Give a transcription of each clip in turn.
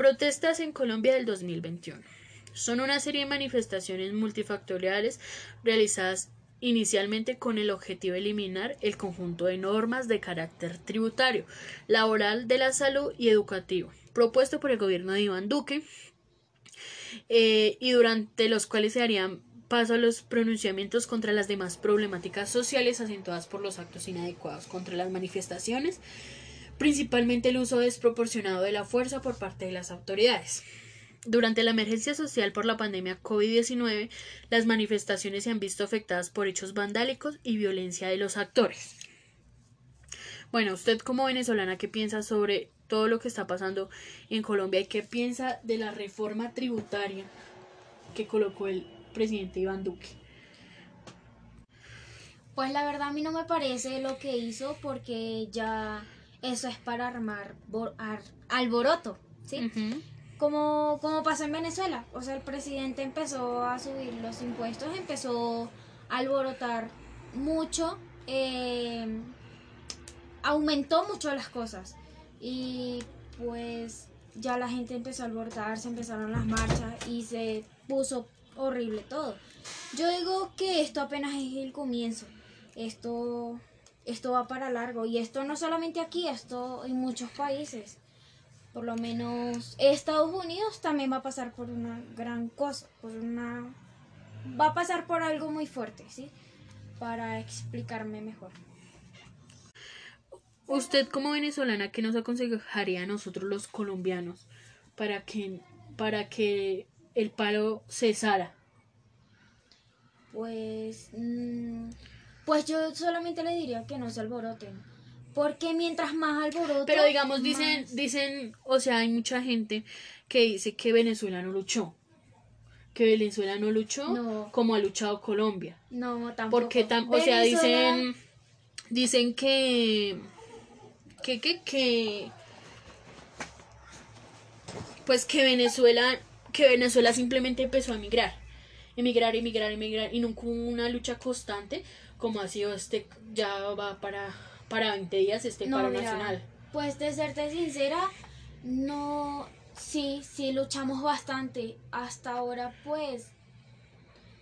Protestas en Colombia del 2021. Son una serie de manifestaciones multifactoriales realizadas inicialmente con el objetivo de eliminar el conjunto de normas de carácter tributario, laboral, de la salud y educativo, propuesto por el gobierno de Iván Duque, eh, y durante los cuales se harían paso a los pronunciamientos contra las demás problemáticas sociales acentuadas por los actos inadecuados contra las manifestaciones, principalmente el uso desproporcionado de la fuerza por parte de las autoridades. Durante la emergencia social por la pandemia COVID-19, las manifestaciones se han visto afectadas por hechos vandálicos y violencia de los actores. Bueno, usted como venezolana, ¿qué piensa sobre todo lo que está pasando en Colombia y qué piensa de la reforma tributaria que colocó el presidente Iván Duque? Pues la verdad a mí no me parece lo que hizo porque ya eso es para armar alboroto, ¿sí? como, como pasó en Venezuela. O sea, el presidente empezó a subir los impuestos, empezó a alborotar mucho, eh, aumentó mucho las cosas. Y pues ya la gente empezó a alborotar, se empezaron las marchas y se puso horrible todo. Yo digo que esto apenas es el comienzo. Esto, esto va para largo. Y esto no solamente aquí, esto en muchos países por lo menos Estados Unidos también va a pasar por una gran cosa, por una va a pasar por algo muy fuerte, ¿sí? Para explicarme mejor. Usted como venezolana, ¿qué nos aconsejaría a nosotros los colombianos para que para que el paro cesara? Pues mm, pues yo solamente le diría que no se alboroten porque mientras más alboroto. Pero digamos, dicen, dicen, o sea, hay mucha gente que dice que Venezuela no luchó. Que Venezuela no luchó como ha luchado Colombia. No, tampoco. Porque, o sea, dicen, dicen que, que, que, que, pues que Venezuela, que Venezuela simplemente empezó a emigrar. Emigrar, emigrar, emigrar. Y nunca hubo una lucha constante como ha sido este, ya va para para 20 días este paro nacional? Pues de serte sincera, no, sí, sí luchamos bastante. Hasta ahora pues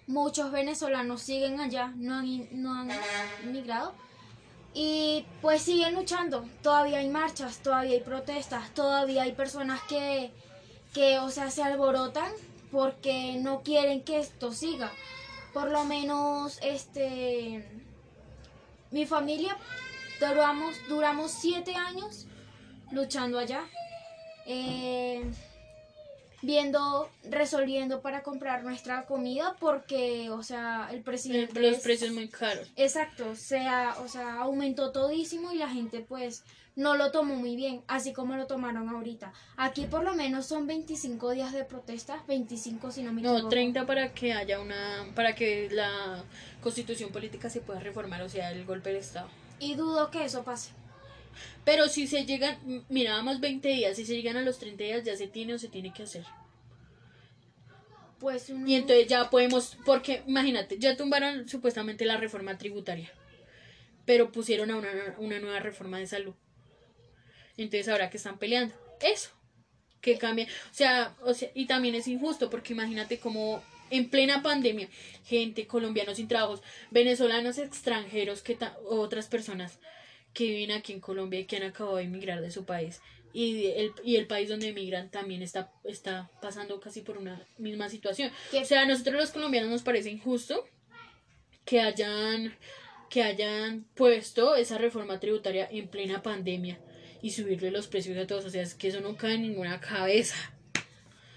muchos venezolanos siguen allá, no han, no han migrado. Y pues siguen luchando, todavía hay marchas, todavía hay protestas, todavía hay personas que, que, o sea, se alborotan porque no quieren que esto siga. Por lo menos, este, mi familia Duramos, duramos siete años luchando allá, eh, viendo, resolviendo para comprar nuestra comida porque, o sea, el presidente... Los precios muy caros. Exacto, o sea, o sea, aumentó todísimo y la gente pues no lo tomó muy bien, así como lo tomaron ahorita. Aquí por lo menos son 25 días de protesta, 25 si no me equivoco. No, 30 para que haya una, para que la constitución política se pueda reformar, o sea, el golpe de Estado. Y dudo que eso pase. Pero si se llegan, mira, vamos 20 días, si se llegan a los 30 días ya se tiene o se tiene que hacer. Pues Y entonces ya podemos, porque imagínate, ya tumbaron supuestamente la reforma tributaria, pero pusieron a una, una nueva reforma de salud. Entonces ahora que están peleando, eso, que cambia. O sea, o sea, y también es injusto, porque imagínate cómo en plena pandemia, gente, colombianos sin trabajos, venezolanos extranjeros, que otras personas que viven aquí en Colombia y que han acabado de emigrar de su país. Y el, y el país donde emigran también está, está pasando casi por una misma situación. O sea, a nosotros los colombianos nos parece injusto que hayan, que hayan puesto esa reforma tributaria en plena pandemia y subirle los precios a todos. O sea, es que eso no cae en ninguna cabeza.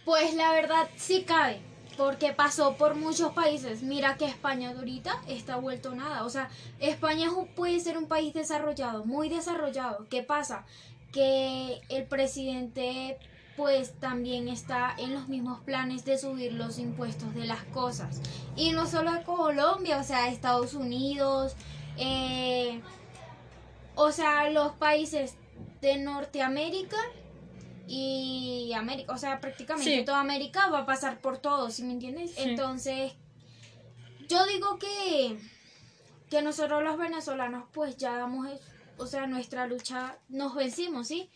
Pues la verdad sí cabe porque pasó por muchos países. Mira que España ahorita está vuelto nada. O sea, España puede ser un país desarrollado, muy desarrollado. ¿Qué pasa? Que el presidente pues también está en los mismos planes de subir los impuestos de las cosas. Y no solo a Colombia, o sea, Estados Unidos, eh, o sea, los países de Norteamérica y América, o sea, prácticamente toda América va a pasar por todo, ¿sí me entiendes? Entonces, yo digo que, que nosotros los venezolanos pues ya damos, o sea, nuestra lucha, nos vencimos, ¿sí?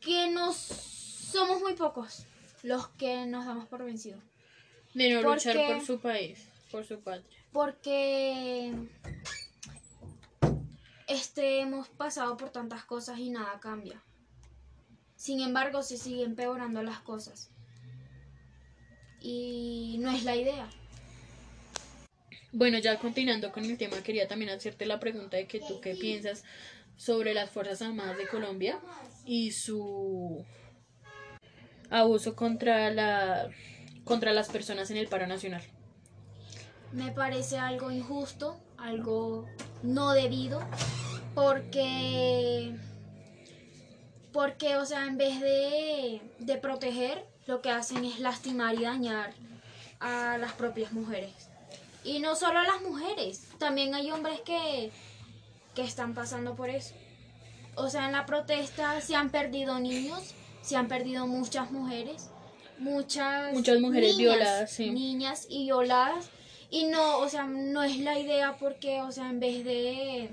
que nos somos muy pocos los que nos damos por vencidos. De no luchar por su país, por su patria. Porque este hemos pasado por tantas cosas y nada cambia. Sin embargo, se siguen empeorando las cosas. Y no es la idea. Bueno, ya continuando con el tema, quería también hacerte la pregunta de que tú qué piensas sobre las Fuerzas Armadas de Colombia y su abuso contra la contra las personas en el paro nacional. Me parece algo injusto, algo no debido, porque, porque o sea, en vez de, de proteger, lo que hacen es lastimar y dañar a las propias mujeres. Y no solo a las mujeres, también hay hombres que, que están pasando por eso. O sea, en la protesta se han perdido niños, se han perdido muchas mujeres, muchas, Muchas mujeres niñas, violadas, sí. niñas y violadas. Y no, o sea, no es la idea porque, o sea, en vez de,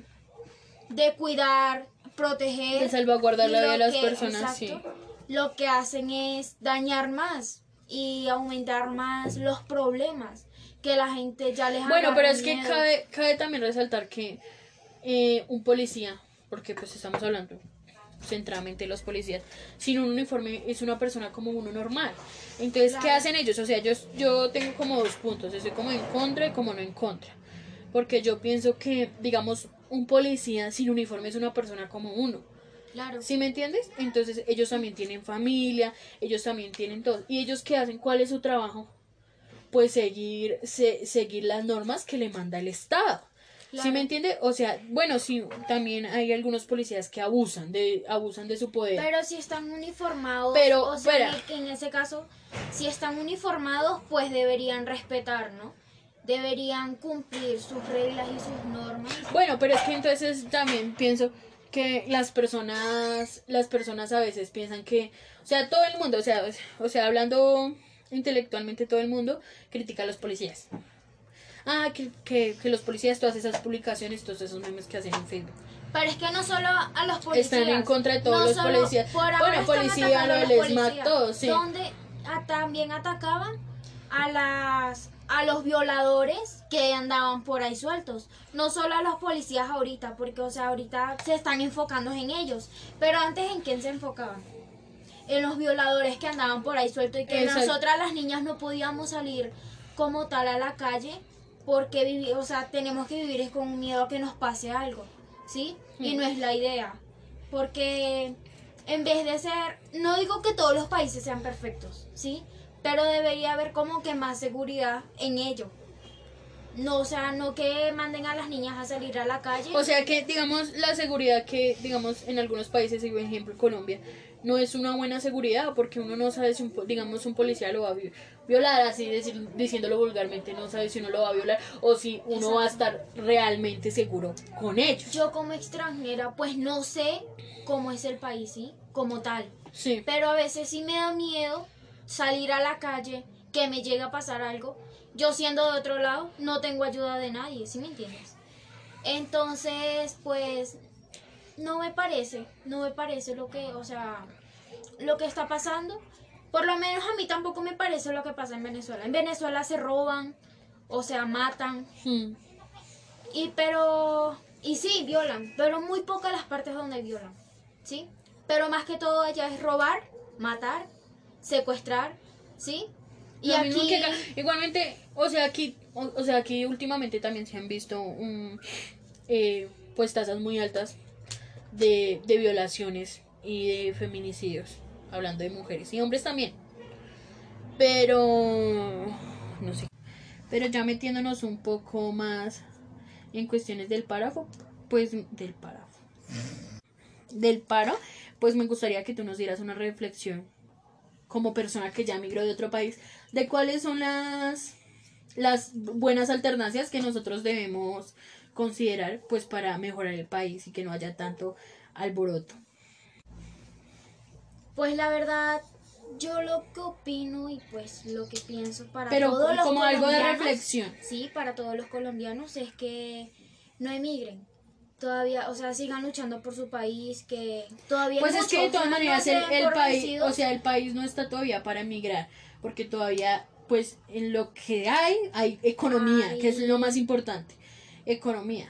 de cuidar, proteger, De salvaguardar la vida de las que- personas, exacto, lo que hacen es dañar más y aumentar más los problemas que la gente ya les Bueno, agarra pero es que cabe, cabe también resaltar que eh, un policía, porque pues estamos hablando centralmente los policías, sin un uniforme es una persona como uno normal. Entonces, ¿qué hacen ellos? O sea, yo, yo tengo como dos puntos, estoy como en contra y como no en contra. Porque yo pienso que, digamos, un policía sin uniforme es una persona como uno. Claro. ¿Sí me entiendes? Entonces ellos también tienen familia, ellos también tienen todo. ¿Y ellos qué hacen? ¿Cuál es su trabajo? Pues seguir, se- seguir las normas que le manda el Estado. ¿Sí Claro. me entiende? O sea, bueno, sí, también hay algunos policías que abusan de, abusan de su poder. Pero si están uniformados, Pero, o sea, que en ese caso, si están uniformados, pues deberían respetar, ¿no? Deberían cumplir sus reglas y sus normas. Bueno, pero es que entonces también pienso que las personas, las personas a veces piensan que, o sea, todo el mundo, o sea, o sea, hablando intelectualmente todo el mundo critica a los policías. Ah, que, que, que los policías, todas esas publicaciones, todos esos memes que hacen en Facebook. Pero es que no solo a los policías. Están en contra de todos no los solo- policías. Bueno, policía, lo los les policías, mató, sí. Donde a- también atacaban a las a los violadores que andaban por ahí sueltos. No solo a los policías ahorita, porque o sea, ahorita se están enfocando en ellos. Pero antes en quién se enfocaban? En los violadores que andaban por ahí sueltos y que Exacto. nosotras las niñas no podíamos salir como tal a la calle porque vivi- o sea, tenemos que vivir con miedo a que nos pase algo, ¿sí? Y Mm. no es la idea, porque en vez de ser, no digo que todos los países sean perfectos, ¿sí? Pero debería haber como que más seguridad en ello. No, o sea, no que manden a las niñas a salir a la calle. O sea que, digamos, la seguridad que, digamos, en algunos países, por ejemplo, Colombia, no es una buena seguridad porque uno no sabe si, un, digamos, un policía lo va a vi- violar, así decir, diciéndolo vulgarmente, no sabe si uno lo va a violar o si uno va a estar realmente seguro con ellos. Yo como extranjera, pues no sé cómo es el país, ¿sí? Como tal. Sí. Pero a veces sí me da miedo salir a la calle, que me llegue a pasar algo. Yo siendo de otro lado, no tengo ayuda de nadie, ¿sí me entiendes? Entonces, pues, no me parece, no me parece lo que, o sea, lo que está pasando. Por lo menos a mí tampoco me parece lo que pasa en Venezuela. En Venezuela se roban, o sea, matan, Mm. y pero y sí violan, pero muy pocas las partes donde violan, ¿sí? Pero más que todo allá es robar, matar, secuestrar, ¿sí? Y mismo aquí que acá. igualmente, o sea, aquí, o, o sea, aquí últimamente también se han visto un, eh, pues tasas muy altas de, de violaciones y de feminicidios, hablando de mujeres y hombres también. Pero no sé. Pero ya metiéndonos un poco más en cuestiones del párrafo, pues del párrafo. Del paro, pues me gustaría que tú nos dieras una reflexión como persona que ya migró de otro país, de cuáles son las, las buenas alternancias que nosotros debemos considerar pues para mejorar el país y que no haya tanto alboroto. pues la verdad yo lo que opino y pues lo que pienso para Pero todos los como algo de colombianos, reflexión. Sí, para todos los colombianos es que no emigren. Todavía, o sea, sigan luchando por su país, que todavía Pues es que de todas no maneras el, el país, o sea, el país no está todavía para emigrar, porque todavía, pues, en lo que hay, hay economía, que es Ay. lo más importante, economía.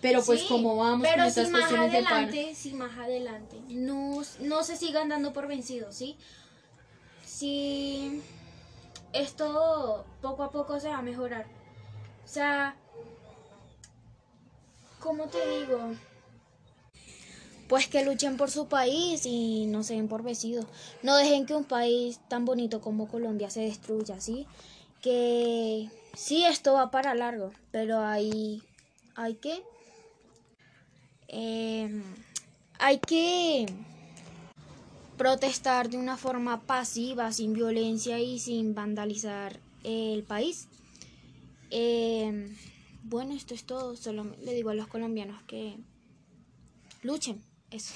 Pero pues Sí, como vamos pero con estas si más cuestiones de adelante, si más adelante no, no se sigan dando por vencidos, ¿sí? Si esto poco a poco se va a mejorar. O sea, ¿cómo te digo? Pues que luchen por su país y no se den por vencidos. No dejen que un país tan bonito como Colombia se destruya, ¿sí? Que sí, esto va para largo, pero hay, hay que eh, hay que protestar de una forma pasiva, sin violencia y sin vandalizar el país. Eh, bueno, esto es todo. Solo le digo a los colombianos que luchen. Eso.